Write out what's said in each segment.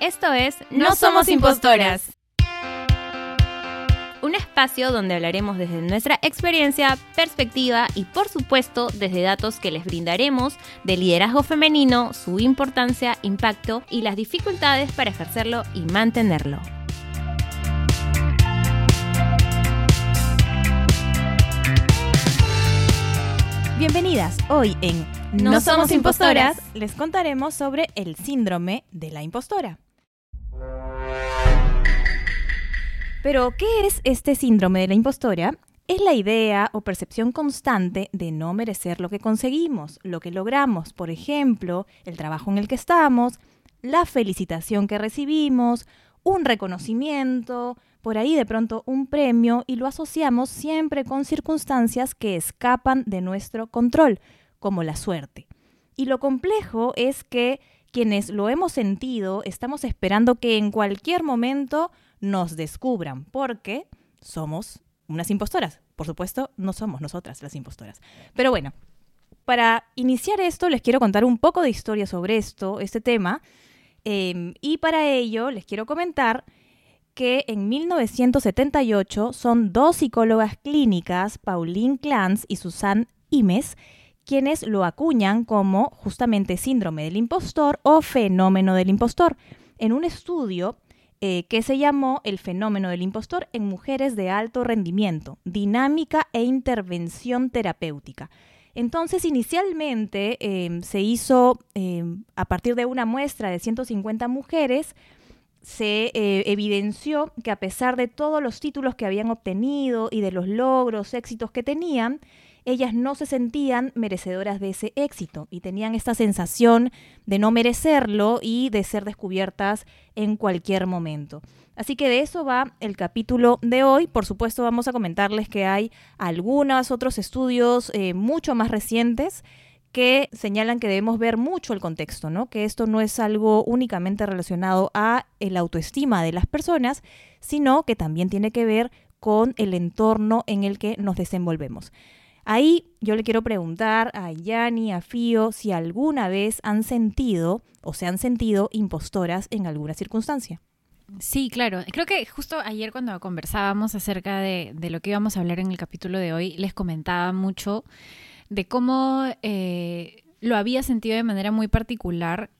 Esto es No Somos Impostoras. Un espacio donde hablaremos desde nuestra experiencia, perspectiva y por supuesto desde datos que les brindaremos de liderazgo femenino, su importancia, impacto y las dificultades para ejercerlo y mantenerlo. Bienvenidas. Hoy en No Somos Impostoras les contaremos sobre el síndrome de la impostora. Pero, ¿qué es este síndrome de la impostora? Es la idea o percepción constante de no merecer lo que conseguimos, lo que logramos, por ejemplo, el trabajo en el que estamos, la felicitación que recibimos, un reconocimiento, por ahí de pronto un premio y lo asociamos siempre con circunstancias que escapan de nuestro control, como la suerte. Y lo complejo es que quienes lo hemos sentido estamos esperando que en cualquier momento nos descubran, porque somos unas impostoras. Por supuesto, no somos nosotras las impostoras. Pero bueno, para iniciar esto les quiero contar un poco de historia sobre esto, este tema. Em, y para ello les quiero comentar que en 1978 son dos psicólogas clínicas, Pauline Clance y Susan Imes, quienes lo acuñan como justamente síndrome del impostor o fenómeno del impostor, en un estudio eh, que se llamó El fenómeno del impostor en mujeres de alto rendimiento, dinámica e intervención terapéutica. Entonces, inicialmente em, se hizo em, a partir de una muestra de 150 mujeres, se eh, evidenció que a pesar de todos los títulos que habían obtenido y de los logros, éxitos que tenían, ellas no se sentían merecedoras de ese éxito y tenían esta sensación de no merecerlo y de ser descubiertas en cualquier momento. Así que de eso va el capítulo de hoy. Por supuesto vamos a comentarles que hay algunos otros estudios eh, mucho más recientes que señalan que debemos ver mucho el contexto, ¿no? Que esto no es algo únicamente relacionado a el autoestima de las personas, sino que también tiene que ver con el entorno en el que nos desenvolvemos. Ahí yo le quiero preguntar a Yanni, a Fío, si alguna vez han sentido o se han sentido impostoras en alguna circunstancia. Sí, claro. Creo que justo ayer cuando conversábamos acerca de, de lo que íbamos a hablar en el capítulo de hoy, les comentaba mucho de cómo eh, lo había sentido de manera muy particular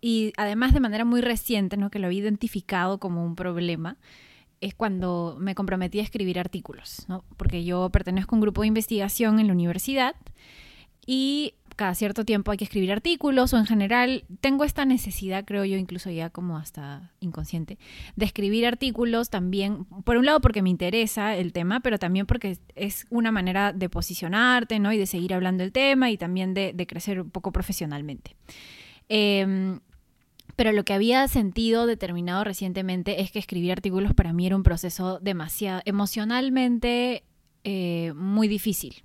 y además de manera muy reciente, ¿no? que lo había identificado como un problema, es cuando me comprometí a escribir artículos, ¿no? porque yo pertenezco a un grupo de investigación en la universidad y cada cierto tiempo hay que escribir artículos o en general tengo esta necesidad, creo yo, incluso ya como hasta inconsciente, de escribir artículos también, por un lado porque me interesa el tema, pero también porque es una manera de posicionarte, ¿no? Y de seguir hablando del tema y también de, crecer un poco profesionalmente. Em, pero lo que había sentido determinado recientemente es que escribir artículos para mí era un proceso demasiado emocionalmente eh, muy difícil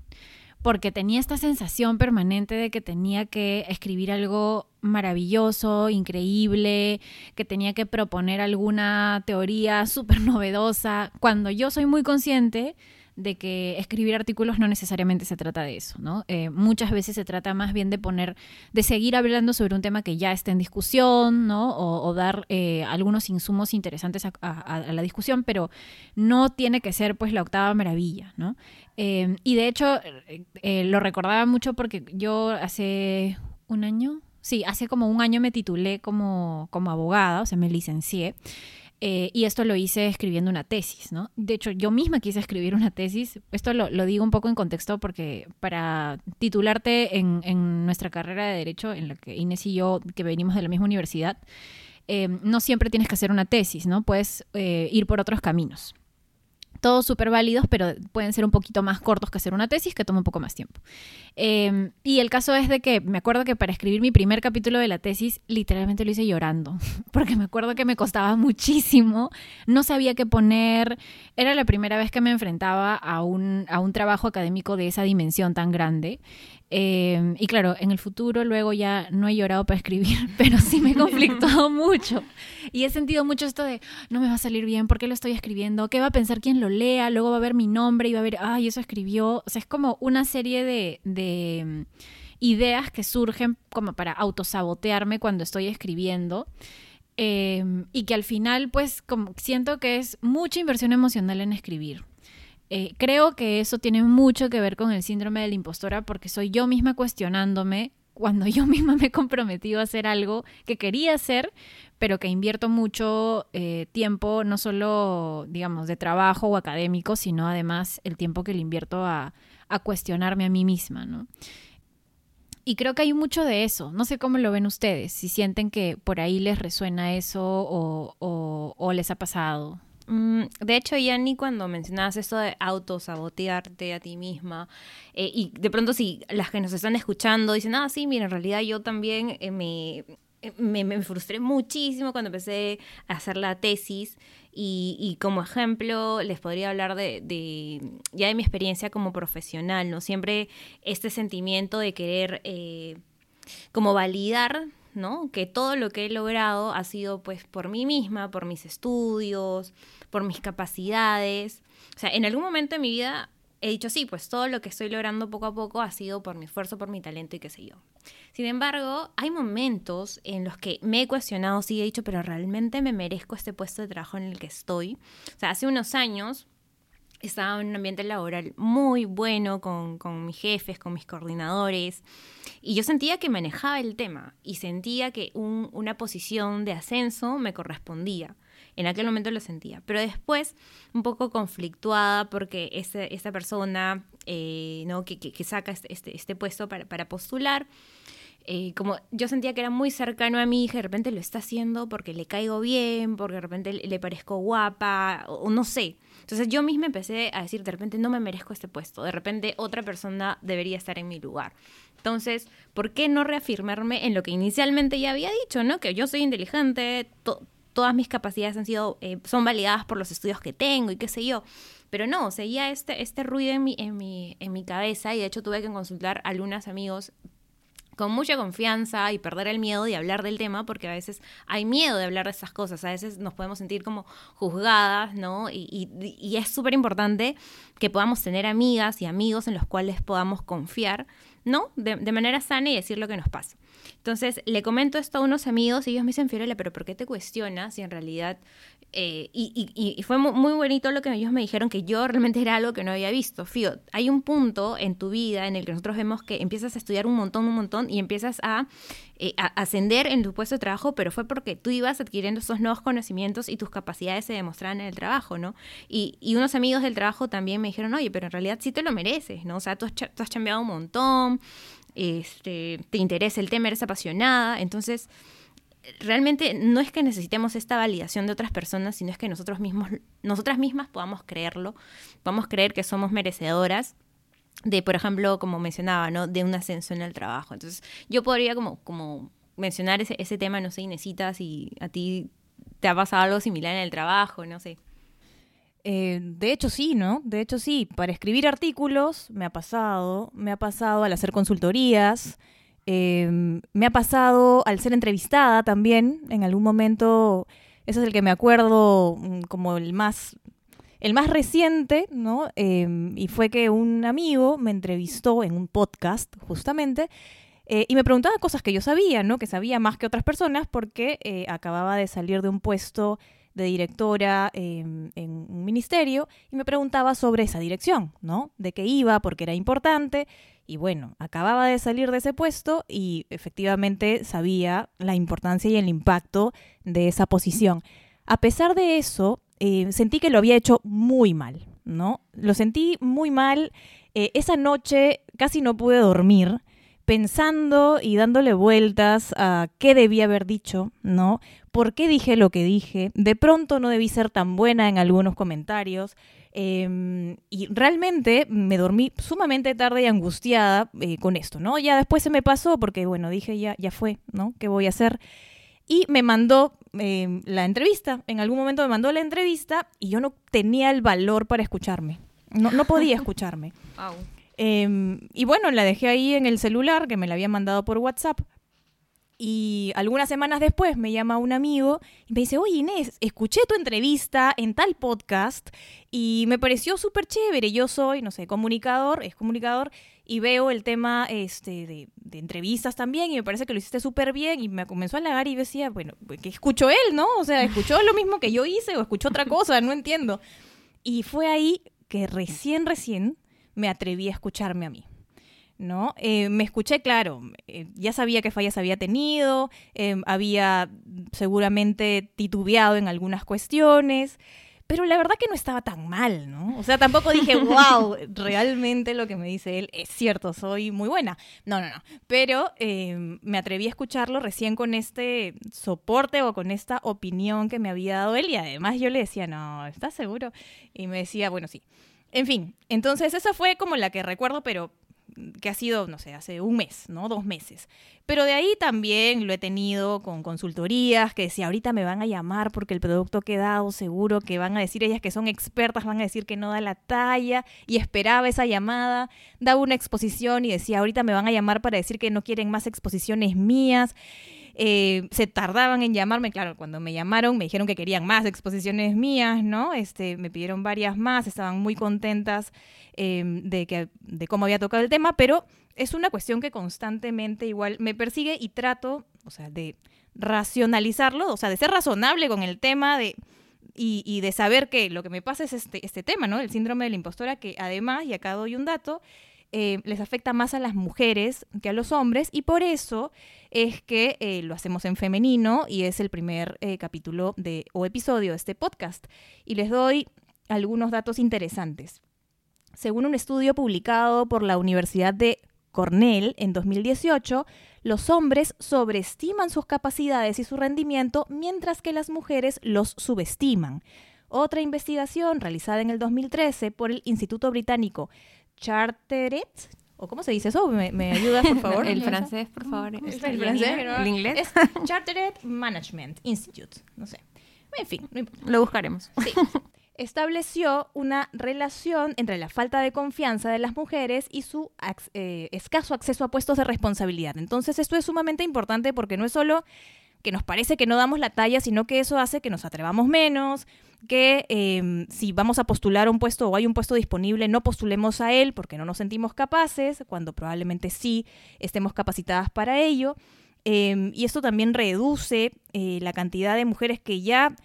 porque tenía esta sensación permanente de que tenía que escribir algo maravilloso, increíble, que tenía que proponer alguna teoría súper novedosa, cuando yo soy muy consciente de que escribir artículos no necesariamente se trata de eso, ¿no? Eh, muchas veces se trata más bien de poner, de seguir hablando sobre un tema que ya está en discusión, ¿no? O, dar eh, algunos insumos interesantes a, la discusión, pero no tiene que ser pues la octava maravilla, ¿no? Eh, y de hecho, lo recordaba mucho porque yo hace un año, sí, hace como un año me titulé como, como abogada, o sea, me licencié. Eh, y esto lo hice escribiendo una tesis, ¿no? De hecho, yo misma quise escribir una tesis. Esto lo, digo un poco en contexto porque para titularte en, nuestra carrera de Derecho, en la que Inés y yo, que venimos de la misma universidad, eh, no siempre tienes que hacer una tesis, ¿no? Puedes eh, ir por otros caminos todos súper válidos, pero pueden ser un poquito más cortos que hacer una tesis, que toma un poco más tiempo. Em, y el caso es de que me acuerdo que para escribir mi primer capítulo de la tesis, literalmente lo hice llorando, porque me acuerdo que me costaba muchísimo, no sabía qué poner, era la primera vez que me enfrentaba a un, a un trabajo académico de esa dimensión tan grande. Em, y claro, en el futuro luego ya no he llorado para escribir, pero sí me he conflictado mucho. Y he sentido mucho esto de, no me va a salir bien, ¿por qué lo estoy escribiendo? ¿Qué va a pensar quien lo lea? Luego va a ver mi nombre y va a ver, ay, eso escribió. O sea, es como una serie de, de em, ideas que surgen como para autosabotearme cuando estoy escribiendo. Em, y que al final, pues, como siento que es mucha inversión emocional en escribir. Eh, creo que eso tiene mucho que ver con el síndrome de la impostora porque soy yo misma cuestionándome cuando yo misma me he comprometido a hacer algo que quería hacer, pero que invierto mucho eh, tiempo, no solo, digamos, de trabajo o académico, sino además el tiempo que le invierto a, cuestionarme a mí misma, ¿no? Y creo que hay mucho de eso. No sé cómo lo ven ustedes, si sienten que por ahí les resuena eso o, les ha pasado. Mm, de hecho, Yanni, cuando mencionabas eso de autosabotearte a ti misma, eh, y de pronto si las que nos están escuchando dicen, ah, sí, mira, en realidad yo también eh, me, eh, me, me, frustré muchísimo cuando empecé a hacer la tesis y, como ejemplo, les podría hablar de, ya de mi experiencia como profesional, ¿no? Siempre este sentimiento de querer como validar, ¿no? Que todo lo que he logrado ha sido pues por mí misma, por mis estudios, por mis capacidades. O sea, en algún momento de mi vida he dicho, sí, pues todo lo que estoy logrando poco a poco ha sido por mi esfuerzo, por mi talento y qué sé yo. Sin embargo, hay momentos en los que me he cuestionado, sí he dicho, pero realmente me merezco este puesto de trabajo en el que estoy. O sea, hace unos años estaba en un ambiente laboral muy bueno con, con, mis jefes, con mis coordinadores, y yo sentía que manejaba el tema y sentía que una posición de ascenso me correspondía. En aquel momento lo sentía, pero después un poco conflictuada porque esa persona eh, ¿no? que, que, saca este, este, este puesto para, postular, eh, como yo sentía que era muy cercano a mí, que de repente lo está haciendo porque le caigo bien, porque de repente le parezco guapa, o, no sé. Entonces yo misma empecé a decir, de repente no me merezco este puesto, de repente otra persona debería estar en mi lugar. Entonces, ¿por qué no reafirmarme en lo que inicialmente ya había dicho, ¿no? Que yo soy inteligente, todas mis capacidades han sido, eh, son validadas por los estudios que tengo y qué sé yo. Pero no, seguía este, este ruido en mi, en, mi, en mi cabeza y de hecho tuve que consultar a algunos amigos con mucha confianza y perder el miedo de hablar del tema, porque a veces hay miedo de hablar de estas cosas, a veces nos podemos sentir como juzgadas, ¿no? Y, y, y es súper importante que podamos tener amigas y amigos en los cuales podamos confiar, ¿no? De, de, manera sana y decir lo que nos pasa. Entonces, le comento esto a unos amigos y ellos me dicen, Fiorella, pero ¿por qué te cuestionas si en realidad eh, y, fue muy, bonito lo que ellos me dijeron, que yo realmente era algo que no había visto. Fío, hay un punto en tu vida en el que nosotros vemos que empiezas a estudiar un montón, un montón, y empiezas a, eh, a ascender en tu puesto de trabajo, pero fue porque tú ibas adquiriendo esos nuevos conocimientos y tus capacidades se demostraban en el trabajo, ¿no? Y, y unos amigos del trabajo también me dijeron, oye, pero en realidad sí te lo mereces, ¿no? O sea, tú has, tú un montón, este, te interesa el tema, eres apasionada, entonces realmente no es que necesitemos esta validación de otras personas, sino es que nosotros mismos, nosotras mismas podamos creerlo, podamos creer que somos merecedoras de, por ejemplo, como mencionaba, ¿no? De un ascenso en el trabajo. Entonces, yo podría como, como mencionar ese, ese tema, no sé, Inesita, si a ti te ha pasado algo similar en el trabajo, no sé. Eh, de hecho sí, ¿no? De hecho sí, para escribir artículos me ha pasado, me ha pasado al hacer consultorías, Em, me ha pasado al ser entrevistada también, en algún momento, ese es el que me acuerdo mm, como el más, el más reciente, ¿no? Em, y fue que un amigo me entrevistó en un podcast, justamente, eh, y me preguntaba cosas que yo sabía, ¿no? Que sabía más que otras personas porque eh, acababa de salir de un puesto de directora en un ministerio y me preguntaba sobre esa dirección, ¿no? De qué iba, porque era importante y bueno, acababa de salir de ese puesto y efectivamente sabía la importancia y el impacto de esa posición. A pesar de eso, eh, sentí que lo había hecho muy mal, ¿no? Lo sentí muy mal. Eh, esa noche casi no pude dormir pensando y dándole vueltas a qué debía haber dicho, ¿no? ¿Por qué dije lo que dije? De pronto no debí ser tan buena en algunos comentarios. Em, y realmente me dormí sumamente tarde y angustiada eh, con esto, ¿no? Ya después se me pasó porque, bueno, dije ya, ya fue, ¿no? ¿Qué voy a hacer? Y me mandó em, la entrevista. En algún momento me mandó la entrevista y yo no tenía el valor para escucharme. No, no podía escucharme. Em, y bueno, la dejé ahí en el celular que me la había mandado por WhatsApp. Y algunas semanas después me llama un amigo y me dice, oye Inés, escuché tu entrevista en tal podcast y me pareció súper chévere. Yo soy, no sé, comunicador, es comunicador, y veo el tema este, de, entrevistas también y me parece que lo hiciste súper bien y me comenzó a halagar y decía, bueno, pues, que escuchó él, ¿no? O sea, escuchó lo mismo que yo hice o escuchó otra cosa, no entiendo. Y fue ahí que recién, recién me atreví a escucharme a mí. ¿No? Eh, me escuché, claro, eh, ya sabía qué fallas había tenido, eh, había seguramente titubeado en algunas cuestiones, pero la verdad que no estaba tan mal, ¿no? O sea, tampoco dije, wow, realmente lo que me dice él es cierto, soy muy buena. No, no, no. Pero me atreví a escucharlo recién con este soporte o con esta opinión que me había dado él y además yo le decía, no, ¿estás seguro? Y me decía, bueno, sí. En fin, entonces esa fue como la que recuerdo, pero que ha sido, no sé, hace un mes, ¿no? Dos meses. Pero de ahí también lo he tenido con consultorías que si ahorita me van a llamar porque el producto ha quedado seguro, que van a decir ellas que son expertas, van a decir que no da la talla y esperaba esa llamada, daba una exposición y decía, ahorita me van a llamar para decir que no quieren más exposiciones mías. Eh, se tardaban en llamarme, claro, cuando me llamaron me dijeron que querían más exposiciones mías, ¿no? Este, me pidieron varias más, estaban muy contentas em, de, que, de cómo había tocado el tema, pero es una cuestión que constantemente igual me persigue y trato, o sea, de racionalizarlo, o sea, de ser razonable con el tema de... Y, y de saber que lo que me pasa es este, este tema, ¿no? El síndrome de la impostora, que además, y acá doy un dato, eh, les afecta más a las mujeres que a los hombres y por eso es que eh, lo hacemos en femenino y es el primer eh, capítulo de, o episodio de este podcast. Y les doy algunos datos interesantes. Según un estudio publicado por la Universidad de Cornell en 2018, los hombres sobreestiman sus capacidades y su rendimiento mientras que las mujeres los subestiman. Otra investigación realizada en el 2013 por el Instituto Británico Charteret. ¿O cómo se dice eso? ¿Me, me ayudas, por favor? el francés, por favor. ¿El, francés? ¿El inglés? Es Chartered Management Institute. No sé. En fin, no Lo buscaremos. Sí. Estableció una relación entre la falta de confianza de las mujeres y su eh, escaso acceso a puestos de responsabilidad. Entonces, esto es sumamente importante porque no es solo que nos parece que no damos la talla, sino que eso hace que nos atrevamos menos, que em, si vamos a postular un puesto o hay un puesto disponible, no postulemos a él porque no nos sentimos capaces, cuando probablemente sí estemos capacitadas para ello. Em, y esto también reduce eh, la cantidad de mujeres que ya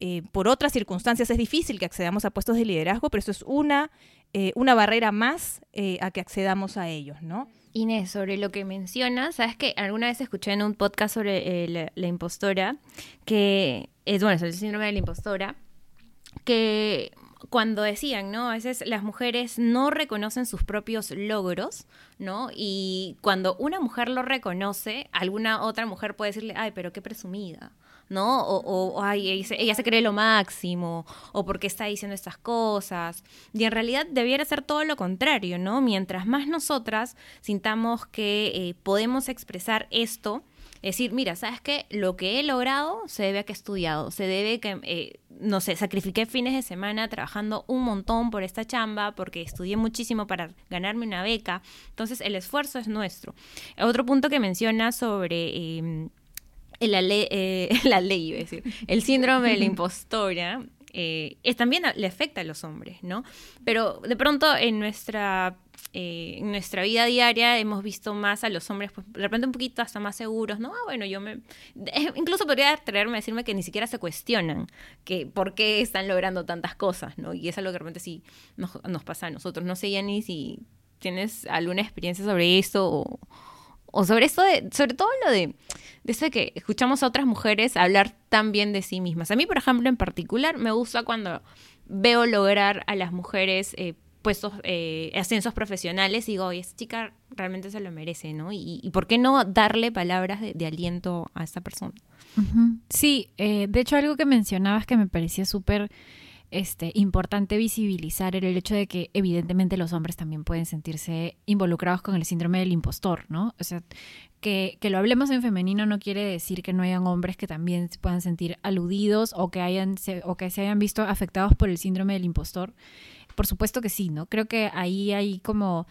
eh, por otras circunstancias es difícil que accedamos a puestos de liderazgo, pero eso es una, eh, una barrera más a que accedamos a ellos, ¿no? Inés, sobre lo que mencionas, sabes que alguna vez escuché en un podcast sobre la, la, impostora, que es, bueno, es el síndrome de la impostora, que cuando decían, ¿no? A veces las mujeres no reconocen sus propios logros, ¿no? Y cuando una mujer lo reconoce, alguna otra mujer puede decirle, ay, pero qué presumida, ¿no? O, o ay, ella se cree lo máximo, o porque está diciendo estas cosas. Y en realidad debiera ser todo lo contrario, ¿no? Mientras más nosotras sintamos que eh, podemos expresar esto, es decir, mira, ¿sabes qué? Lo que he logrado se debe a que he estudiado, se debe que, eh, no sé, sacrifiqué fines de semana trabajando un montón por esta chamba, porque estudié muchísimo para ganarme una beca. Entonces, el esfuerzo es nuestro. Otro punto que menciona sobre... Em, la, ley, eh, la ley, iba a decir, el síndrome de la impostora, eh, es, también le afecta a los hombres, ¿no? Pero de pronto en nuestra eh, en nuestra vida diaria hemos visto más a los hombres, pues, de repente un poquito hasta más seguros, ¿no? Ah, bueno, yo me... incluso podría traerme a decirme que ni siquiera se cuestionan que por qué están logrando tantas cosas, ¿no? Y es algo que de repente sí nos, nos pasa a nosotros. No sé, ni si tienes alguna experiencia sobre eso o, o sobre eso, de, sobre todo lo de, de eso de que escuchamos a otras mujeres hablar tan bien de sí mismas. A mí, por ejemplo, en particular, me gusta cuando veo lograr a las mujeres... Eh, puestos, eh, ascensos profesionales y digo, oye, esta chica realmente se lo merece, ¿no? Y, por qué no darle palabras de, aliento a esta persona. Sí, eh, de hecho algo que mencionabas que me parecía súper este, importante visibilizar el hecho de que evidentemente los hombres también pueden sentirse involucrados con el síndrome del impostor, ¿no? O sea, que, que, lo hablemos en femenino no quiere decir que no hayan hombres que también se puedan sentir aludidos o que, hayan, o que se hayan visto afectados por el síndrome del impostor. Por supuesto que sí, ¿no? Creo que ahí hay como...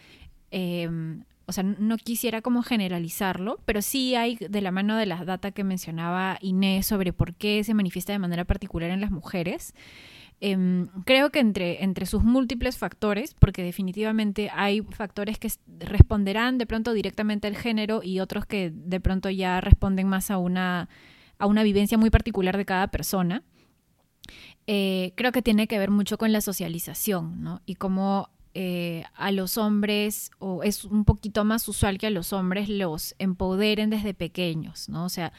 Em, o sea, no quisiera como generalizarlo, pero sí hay de la mano de la data que mencionaba Inés sobre por qué se manifiesta de manera particular en las mujeres. Em, creo que entre, entre sus múltiples factores, porque definitivamente hay factores que responderán de pronto directamente al género y otros que de pronto ya responden más a una, a una vivencia muy particular de cada persona. Eh, creo que tiene que ver mucho con la socialización, ¿no? Y cómo eh, a los hombres, o es un poquito más usual que a los hombres los empoderen desde pequeños, ¿no? O sea,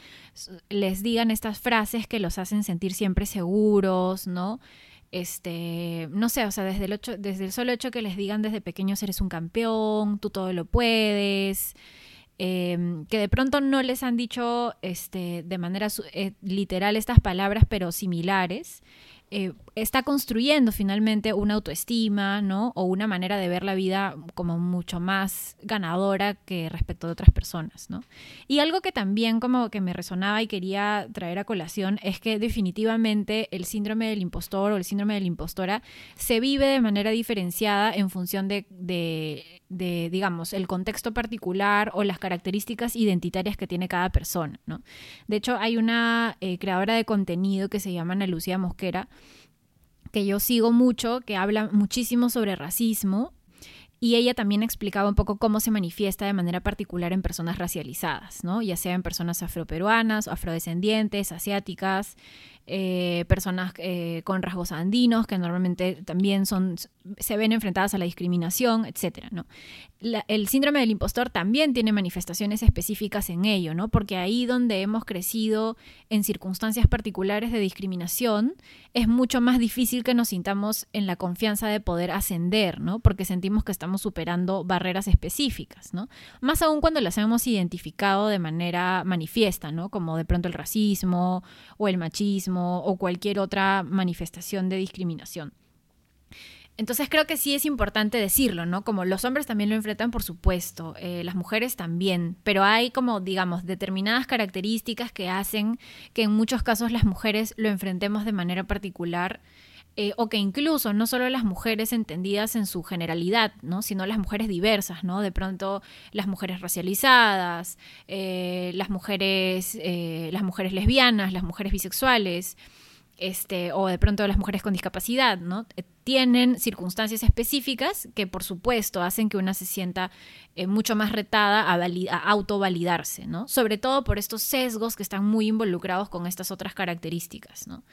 les digan estas frases que los hacen sentir siempre seguros, ¿no? Este, no sé, o sea, desde el, ocho, desde el solo hecho que les digan desde pequeños eres un campeón, tú todo lo puedes, em, que de pronto no les han dicho este, de manera eh, literal estas palabras, pero similares, eh, está construyendo finalmente una autoestima, ¿no? O una manera de ver la vida como mucho más ganadora que respecto de otras personas, ¿no? Y algo que también como que me resonaba y quería traer a colación es que definitivamente el síndrome del impostor o el síndrome de la impostora se vive de manera diferenciada en función de, de, digamos, el contexto particular o las características identitarias que tiene cada persona, ¿no? De hecho, hay una eh, creadora de contenido que se llama Ana Lucía Mosquera, que yo sigo mucho, que habla muchísimo sobre racismo y ella también explicaba un poco cómo se manifiesta de manera particular en personas racializadas, ¿no? Ya sea en personas afroperuanas, afrodescendientes, asiáticas, eh, personas eh, con rasgos andinos que normalmente también son, se ven enfrentadas a la discriminación, etc. ¿no? el síndrome del impostor también tiene manifestaciones específicas en ello, ¿no? porque ahí donde hemos crecido en circunstancias particulares de discriminación, es mucho más difícil que nos sintamos en la confianza de poder ascender, ¿no? porque sentimos que estamos superando barreras específicas, ¿no? más aún cuando las hemos identificado de manera manifiesta, ¿no? como de pronto el racismo o el machismo o cualquier otra manifestación de discriminación. Entonces creo que sí es importante decirlo, ¿no? Como los hombres también lo enfrentan, por supuesto, eh, las mujeres también, pero hay como, digamos, determinadas características que hacen que en muchos casos las mujeres lo enfrentemos de manera particular eh, o que incluso no solo las mujeres entendidas en su generalidad, ¿no? sino las mujeres diversas, ¿no? De pronto las mujeres racializadas, eh, las mujeres, eh, las mujeres lesbianas, las mujeres bisexuales, este, o de pronto las mujeres con discapacidad, ¿no? Tienen circunstancias específicas que, por supuesto, hacen que una se sienta mucho más retada a, a, autovalidarse, ¿no? Sobre todo por estos sesgos que están muy involucrados con estas otras características, ¿no?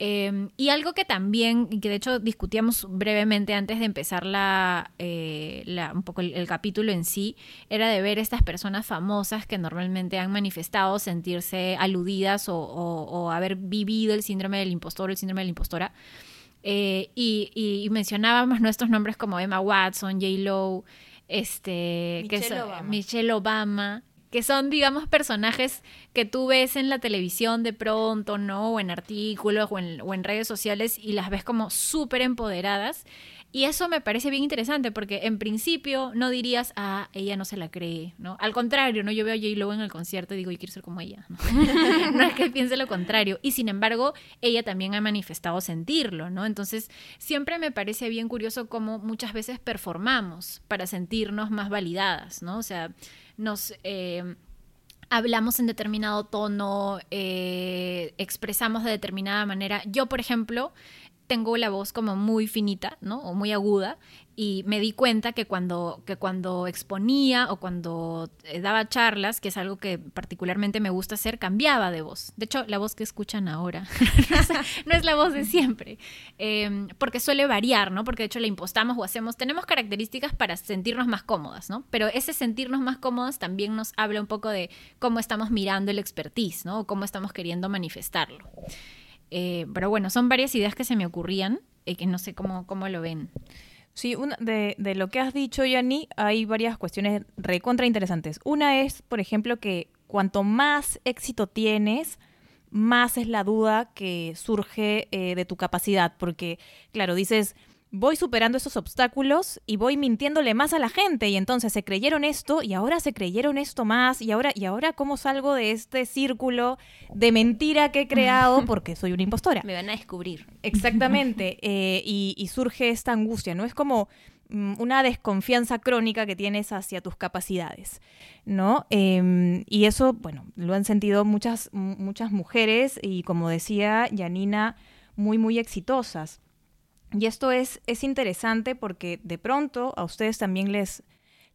Em, y algo que también, y que de hecho discutíamos brevemente antes de empezar la, eh, un poco el, capítulo en sí, era de ver estas personas famosas que normalmente han manifestado sentirse aludidas o, haber vivido el síndrome del impostor o el síndrome de la impostora. Eh, y, mencionábamos nuestros nombres como Emma Watson, J. Lo, este, Michelle Obama que son, digamos, personajes que tú ves en la televisión de pronto, ¿no? O en artículos o en, redes sociales y las ves como súper empoderadas. Y eso me parece bien interesante porque en principio no dirías, ah, ella no se la cree, ¿no? Al contrario, ¿no? Yo veo a J-Lo en el concierto y digo, yo quiero ser como ella, ¿no? es que piense lo contrario. Y sin embargo, ella también ha manifestado sentirlo, ¿no? Entonces, siempre me parece bien curioso cómo muchas veces performamos para sentirnos más validadas, ¿no? O sea, nos... Eh, hablamos en determinado tono, eh, expresamos de determinada manera. Yo, por ejemplo, tengo la voz como muy finita, ¿no? O muy aguda. Y me di cuenta que cuando, que cuando exponía o cuando eh, daba charlas, que es algo que particularmente me gusta hacer, cambiaba de voz. De hecho, la voz que escuchan ahora no es la voz de siempre. Em, porque suele variar, ¿no? Porque de hecho la impostamos o hacemos, tenemos características para sentirnos más cómodas, ¿no? Pero ese sentirnos más cómodas también nos habla un poco de cómo estamos mirando el expertise, ¿no? O cómo estamos queriendo manifestarlo. Eh, pero bueno, son varias ideas que se me ocurrían y que no sé cómo, cómo lo ven. Sí, una, de, de, lo que has dicho, Yanni, hay varias cuestiones recontra interesantes. Una es, por ejemplo, que cuanto más éxito tienes, más es la duda que surge eh, de tu capacidad, porque, claro, dices, voy superando esos obstáculos y voy mintiéndole más a la gente y entonces se creyeron esto y ahora se creyeron esto más y ahora y ahora cómo salgo de este círculo de mentira que he creado porque soy una impostora. Me van a descubrir. Exactamente. Eh, y, surge esta angustia, ¿no? Es como mm, una desconfianza crónica que tienes hacia tus capacidades, ¿no? Em, y eso, bueno, lo han sentido muchas, muchas mujeres y como decía Janina, muy, muy exitosas. Y esto es, es interesante porque de pronto a ustedes también les,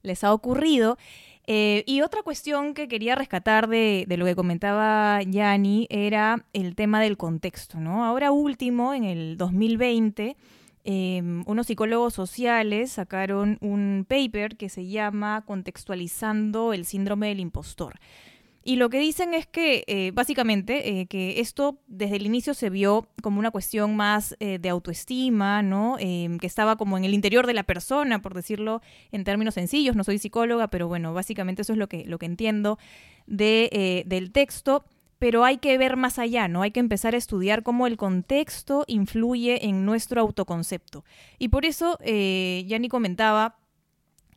les ha ocurrido. Eh, y otra cuestión que quería rescatar de, de lo que comentaba Yanni era el tema del contexto, ¿no? Ahora último, en el 2020, em, unos psicólogos sociales sacaron un paper que se llama Contextualizando el síndrome del impostor. Y lo que dicen es que, eh, básicamente, eh, que esto desde el inicio se vio como una cuestión más eh, de autoestima, ¿no? Em, que estaba como en el interior de la persona, por decirlo en términos sencillos. No soy psicóloga, pero bueno, básicamente eso es lo que, lo que entiendo de, del texto. Pero hay que ver más allá, ¿no? Hay que empezar a estudiar cómo el contexto influye en nuestro autoconcepto. Y por eso, ya ni comentaba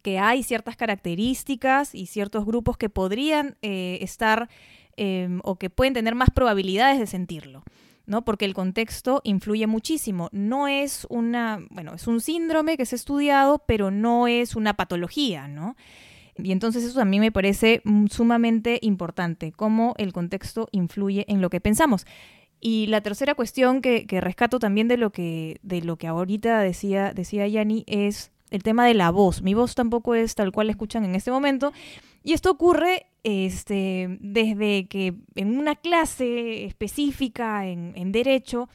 que hay ciertas características y ciertos grupos que podrían eh, estar em, o que pueden tener más probabilidades de sentirlo. ¿no? Porque el contexto influye muchísimo. No es una, bueno, es un síndrome que se ha estudiado, pero no es una patología, ¿no? Y entonces eso también me parece mm, sumamente importante, cómo el contexto influye en lo que pensamos. Y la tercera cuestión que, rescato también de lo que, de lo que ahorita decía, decía Yani es el tema de la voz. Mi voz tampoco es tal cual la escuchan en este momento. Y esto ocurre este, desde que en una clase específica en, Derecho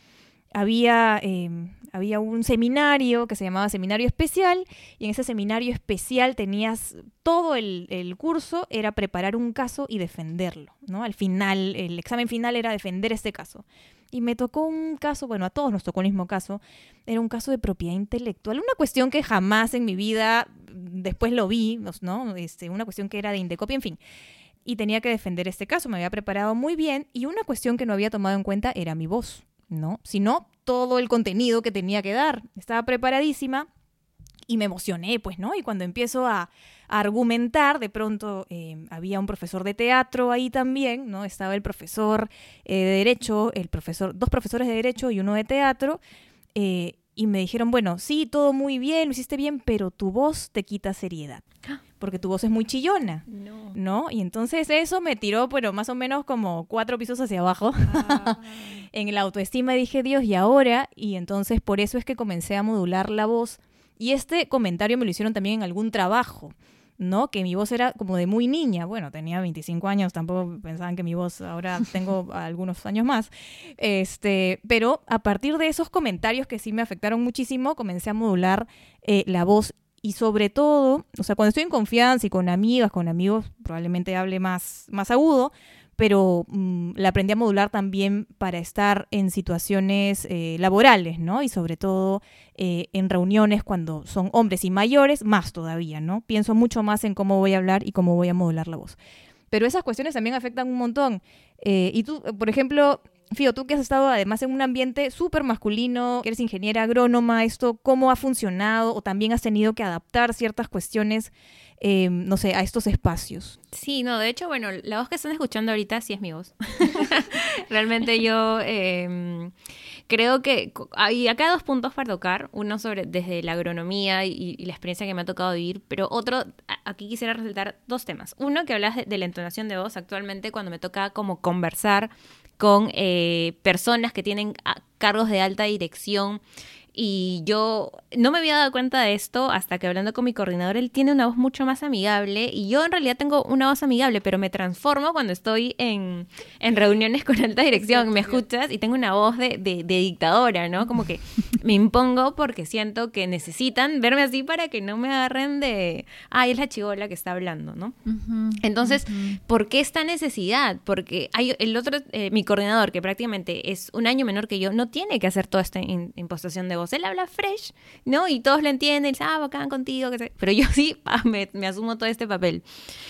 había, em, había un seminario que se llamaba Seminario Especial y en ese seminario especial tenías todo el, el, curso, era preparar un caso y defenderlo. ¿no? Al final, el examen final era defender este caso. Y me tocó un caso, bueno, a todos nos tocó el mismo caso, era un caso de propiedad intelectual, una cuestión que jamás en mi vida después lo vi, ¿no? Este, una cuestión que era de Indecopia, en fin. Y tenía que defender este caso, me había preparado muy bien y una cuestión que no había tomado en cuenta era mi voz, ¿no? Sino todo el contenido que tenía que dar. Estaba preparadísima y me emocioné, pues, ¿no? Y cuando empiezo a, argumentar, de pronto eh, había un profesor de teatro ahí también, ¿no? Estaba el profesor eh, de Derecho, el profesor, dos profesores de Derecho y uno de teatro, eh, y me dijeron, bueno, sí, todo muy bien, lo hiciste bien, pero tu voz te quita seriedad. Porque tu voz es muy chillona, no. ¿no? Y entonces eso me tiró, pero más o menos como cuatro pisos hacia abajo ah. en la autoestima. Dije, Dios, ¿y ahora? Y entonces por eso es que comencé a modular la voz y este comentario me lo hicieron también en algún trabajo, ¿no? Que mi voz era como de muy niña. Bueno, tenía 25 años, tampoco pensaban que mi voz ahora tengo algunos años más. Este, pero a partir de esos comentarios que sí me afectaron muchísimo, comencé a modular eh, la voz y sobre todo, o sea, cuando estoy en confianza y con amigas, con amigos, probablemente hable más, más agudo, pero mm, la aprendí a modular también para estar en situaciones eh, laborales, ¿no? Y sobre todo eh, en reuniones cuando son hombres y mayores, más todavía, ¿no? Pienso mucho más en cómo voy a hablar y cómo voy a modular la voz. Pero esas cuestiones también afectan un montón. Eh, y tú, por ejemplo, Fío, tú que has estado además en un ambiente súper masculino, que eres ingeniera agrónoma, esto, ¿cómo ha funcionado? O también has tenido que adaptar ciertas cuestiones Em, no sé, a estos espacios. Sí, no, de hecho, bueno, la voz que están escuchando ahorita sí es mi voz. Realmente yo em, creo que hay acá dos puntos para tocar, uno sobre desde la agronomía y, la experiencia que me ha tocado vivir, pero otro, aquí quisiera resaltar dos temas. Uno, que hablas de, la entonación de voz actualmente cuando me toca como conversar con eh, personas que tienen ah, cargos de alta dirección y yo no me había dado cuenta de esto hasta que hablando con mi coordinador, él tiene una voz mucho más amigable y yo en realidad tengo una voz amigable, pero me transformo cuando estoy en, en reuniones con alta dirección, me escuchas y tengo una voz de, de, dictadora, ¿no? Como que me impongo porque siento que necesitan verme así para que no me agarren de, ay, es la chivola que está hablando, ¿no? Entonces, ¿por qué esta necesidad? Porque hay el otro, eh, mi coordinador, que prácticamente es un año menor que yo, no tiene que hacer toda esta impostación de voz él habla fresh, ¿no? Y todos lo entienden, ah, bacán contigo, pero yo sí ah, me, asumo todo este papel.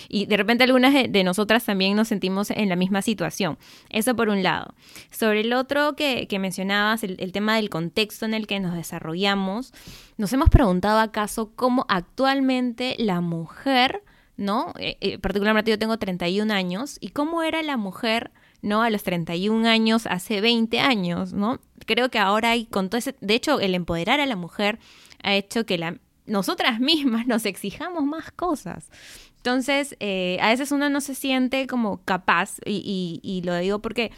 Y de repente algunas de, nosotras también nos sentimos en la misma situación. Eso por un lado. Sobre el otro que, mencionabas, el, tema del contexto en el que nos desarrollamos, nos hemos preguntado acaso cómo actualmente la mujer, ¿no? Eh, eh, particularmente yo tengo 31 años, y cómo era la mujer ¿no? A los 31 años, hace 20 años, ¿no? Creo que ahora hay con todo ese... De hecho, el empoderar a la mujer ha hecho que la, nosotras mismas nos exijamos más cosas. Entonces, eh, a veces uno no se siente como capaz, y, y, lo digo porque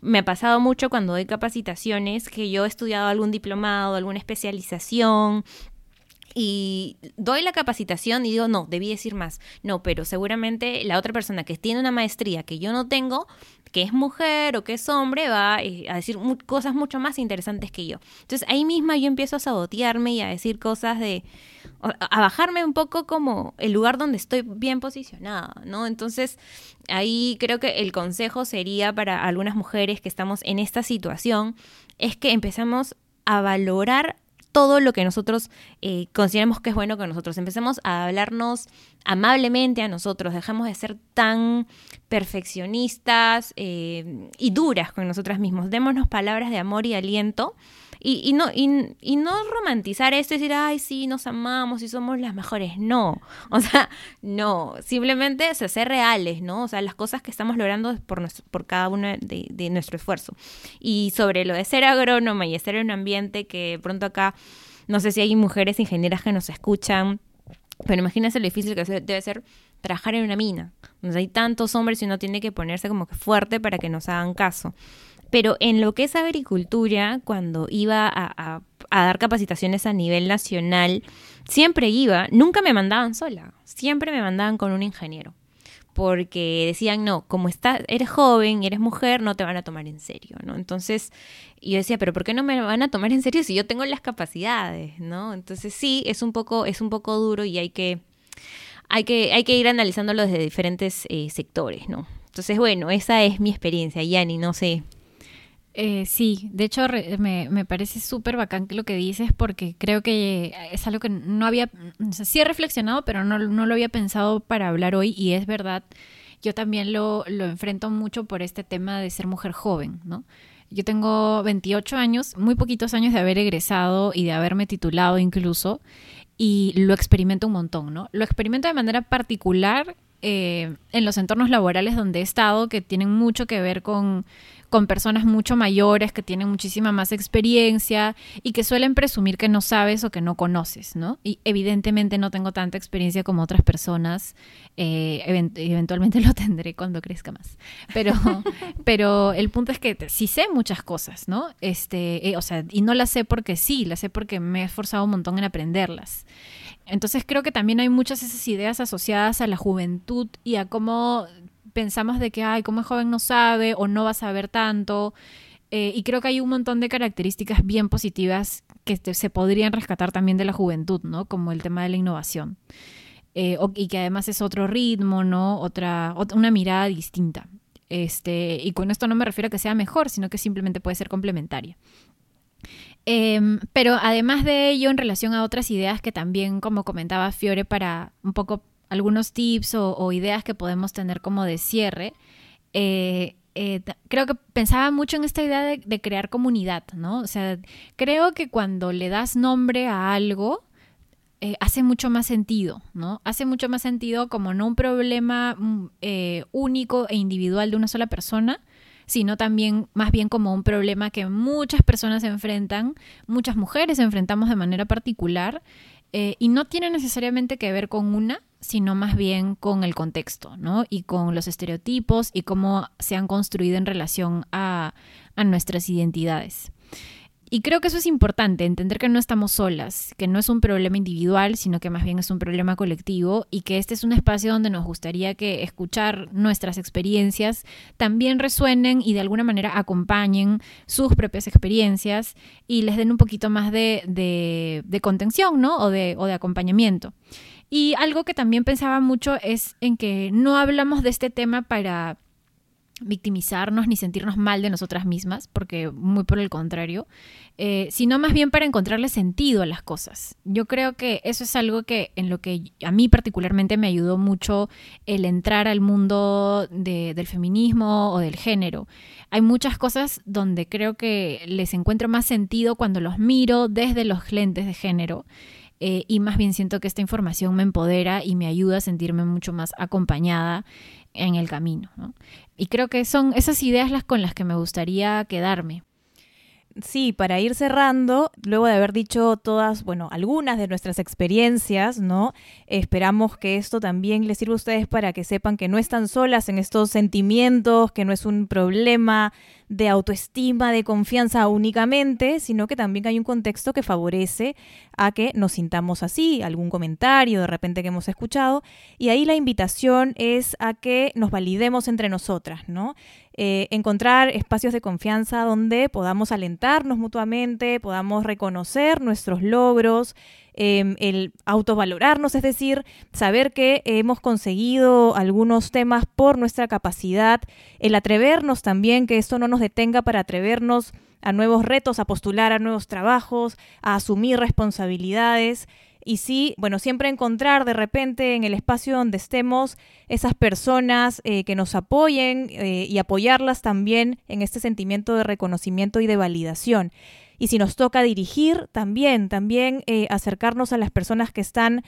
me ha pasado mucho cuando doy capacitaciones que yo he estudiado algún diplomado, alguna especialización, y doy la capacitación y digo, no, debí decir más. No, pero seguramente la otra persona que tiene una maestría que yo no tengo, que es mujer o que es hombre, va eh, a decir cosas mucho más interesantes que yo. Entonces ahí misma yo empiezo a sabotearme y a decir cosas de, a bajarme un poco como el lugar donde estoy bien posicionada, ¿no? Entonces ahí creo que el consejo sería para algunas mujeres que estamos en esta situación, es que empezamos a valorar todo lo que nosotros eh, consideramos que es bueno con nosotros. Empecemos a hablarnos amablemente a nosotros, dejamos de ser tan perfeccionistas eh, y duras con nosotras mismos. Démonos palabras de amor y aliento y, no, y, no romantizar esto y decir, ay, sí, nos amamos y somos las mejores. No, o sea, no, simplemente o ser reales, ¿no? O sea, las cosas que estamos logrando por, por cada uno de, de nuestro esfuerzo. Y sobre lo de ser agrónoma y estar en un ambiente que pronto acá, no sé si hay mujeres ingenieras que nos escuchan, pero imagínense lo difícil que debe ser trabajar en una mina, donde hay tantos hombres y uno tiene que ponerse como que fuerte para que nos hagan caso. Pero en lo que es agricultura, cuando iba a, dar capacitaciones a nivel nacional, siempre iba, nunca me mandaban sola, siempre me mandaban con un ingeniero. Porque decían, no, como estás, eres joven y eres mujer, no te van a tomar en serio, ¿no? Entonces, yo decía, pero ¿por qué no me van a tomar en serio si yo tengo las capacidades, ¿no? Entonces sí, es un poco, es un poco duro y hay que, hay que, hay que ir analizándolo desde diferentes eh, sectores, ¿no? Entonces, bueno, esa es mi experiencia, Yanni, no sé, eh, sí, de hecho me, me, parece súper bacán lo que dices porque creo que es algo que no había, sí he reflexionado, pero no, no, lo había pensado para hablar hoy y es verdad, yo también lo, lo enfrento mucho por este tema de ser mujer joven, ¿no? Yo tengo 28 años, muy poquitos años de haber egresado y de haberme titulado incluso, y lo experimento un montón, ¿no? Lo experimento de manera particular eh, en los entornos laborales donde he estado, que tienen mucho que ver con con personas mucho mayores que tienen muchísima más experiencia y que suelen presumir que no sabes o que no conoces, ¿no? Y evidentemente no tengo tanta experiencia como otras personas, eh, eventualmente lo tendré cuando crezca más, pero, pero el punto es que sí sé muchas cosas, ¿no? Este, eh, o sea, y no las sé porque sí, las sé porque me he esforzado un montón en aprenderlas. Entonces creo que también hay muchas esas ideas asociadas a la juventud y a cómo pensamos de que, ay, como es joven no sabe o no va a saber tanto. Eh, y creo que hay un montón de características bien positivas que se podrían rescatar también de la juventud, ¿no? Como el tema de la innovación. Eh, y que además es otro ritmo, ¿no? Otra, una mirada distinta. Este, y con esto no me refiero a que sea mejor, sino que simplemente puede ser complementaria. Em, pero además de ello, en relación a otras ideas que también, como comentaba Fiore, para un poco algunos tips o, ideas que podemos tener como de cierre. Eh, eh, creo que pensaba mucho en esta idea de, crear comunidad, ¿no? O sea, creo que cuando le das nombre a algo, eh, hace mucho más sentido, ¿no? Hace mucho más sentido como no un problema mm, único e individual de una sola persona, sino también más bien como un problema que muchas personas enfrentan, muchas mujeres enfrentamos de manera particular, y no tiene necesariamente que ver con una, sino más bien con el contexto, ¿no? Y con los estereotipos y cómo se han construido en relación a, nuestras identidades. Y creo que eso es importante, entender que no estamos solas, que no es un problema individual, sino que más bien es un problema colectivo y que este es un espacio donde nos gustaría que escuchar nuestras experiencias también resuenen y de alguna manera acompañen sus propias experiencias y les den un poquito más de, contención, ¿no? O de, o de acompañamiento. Y algo que también pensaba mucho es en que no hablamos de este tema para victimizarnos ni sentirnos mal de nosotras mismas, porque muy por el contrario, eh, sino más bien para encontrarle sentido a las cosas. Yo creo que eso es algo que en lo que a mí particularmente me ayudó mucho el entrar al mundo del feminismo o del género. Hay muchas cosas donde creo que les encuentro más sentido cuando los miro desde los lentes de género. Eh, y más bien siento que esta información me empodera y me ayuda a sentirme mucho más acompañada en el camino. Y creo que son esas ideas las con las que me gustaría quedarme. Sí, para ir cerrando, luego de haber dicho todas, bueno, algunas de nuestras experiencias, ¿no? Esperamos que esto también les sirva a ustedes para que sepan que no están solas en estos sentimientos, que no es un problema de autoestima, de confianza únicamente, sino que también hay un contexto que favorece a que nos sintamos así, algún comentario de repente que hemos escuchado, y ahí la invitación es a que nos validemos entre nosotras, ¿no? Eh, encontrar espacios de confianza donde podamos alentarnos mutuamente, podamos reconocer nuestros logros, em, el autovalorarnos, es decir, saber que hemos conseguido algunos temas por nuestra capacidad, el atrevernos también, que esto no nos detenga para atrevernos a nuevos retos, a postular a nuevos trabajos, a asumir responsabilidades y sí, bueno, siempre encontrar de repente en el espacio donde estemos esas personas eh, que nos apoyen eh, y apoyarlas también en este sentimiento de reconocimiento y de validación. Y si nos toca dirigir, también, también eh, acercarnos a las personas que están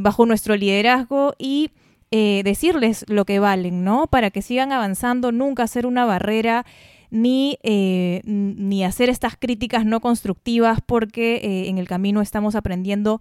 bajo nuestro liderazgo y decirles lo que valen, ¿no? Para que sigan avanzando, nunca hacer una barrera ni, ni hacer estas críticas no constructivas porque en el camino estamos aprendiendo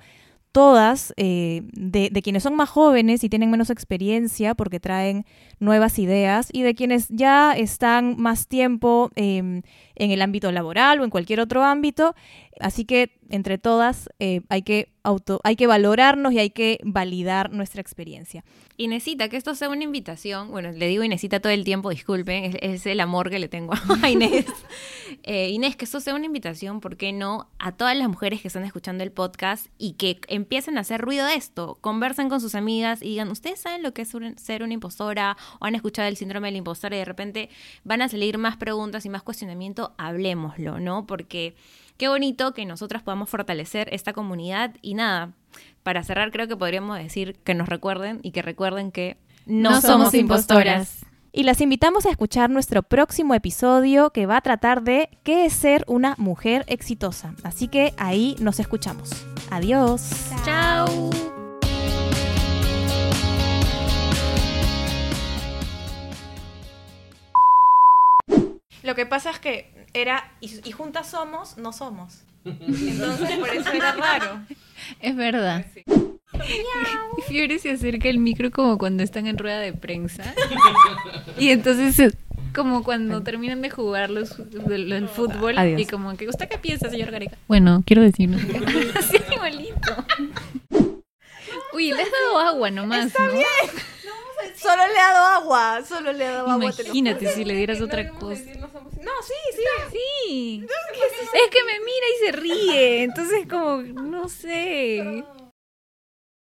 todas, eh, de, quienes son más jóvenes y tienen menos experiencia porque traen nuevas ideas, y de quienes ya están más tiempo em, en el ámbito laboral o en cualquier otro ámbito. Así que entre todas eh, hay, que auto, hay que valorarnos y hay que validar nuestra experiencia. Inesita, que esto sea una invitación, bueno, le digo Inesita todo el tiempo, disculpen, es, el amor que le tengo a Inés. Eh, Inés, que esto sea una invitación, ¿por qué no? A todas las mujeres que están escuchando el podcast y que empiecen a hacer ruido de esto, conversen con sus amigas y digan, ¿ustedes saben lo que es ser una impostora o han escuchado el síndrome de la impostora y de repente van a salir más preguntas y más cuestionamiento? Hablemoslo, ¿no? Porque qué bonito que nosotras podamos fortalecer esta comunidad y nada, para cerrar creo que podríamos decir que nos recuerden y que recuerden que no, somos impostoras. Y las invitamos a escuchar nuestro próximo episodio que va a tratar de qué es ser una mujer exitosa. Así que ahí nos escuchamos. Adiós. Chao. Que pasa es que era, y, juntas somos, no somos. Entonces, por eso era raro. Es verdad. Y Fiore se acerca el micro como cuando están en rueda de prensa. Y entonces, como cuando terminan de jugar los, el fútbol. Y como que, ¿usted qué piensa, señor Gareca? Bueno, quiero decirnos. Así igualito. Uy, le has dado agua nomás. Está bien. Solo le he dado agua, solo le he dado agua. Imagínate si le dieras otra cosa. No, sí, sí. Sí. Es que me mira y se ríe. Entonces, como, no sé.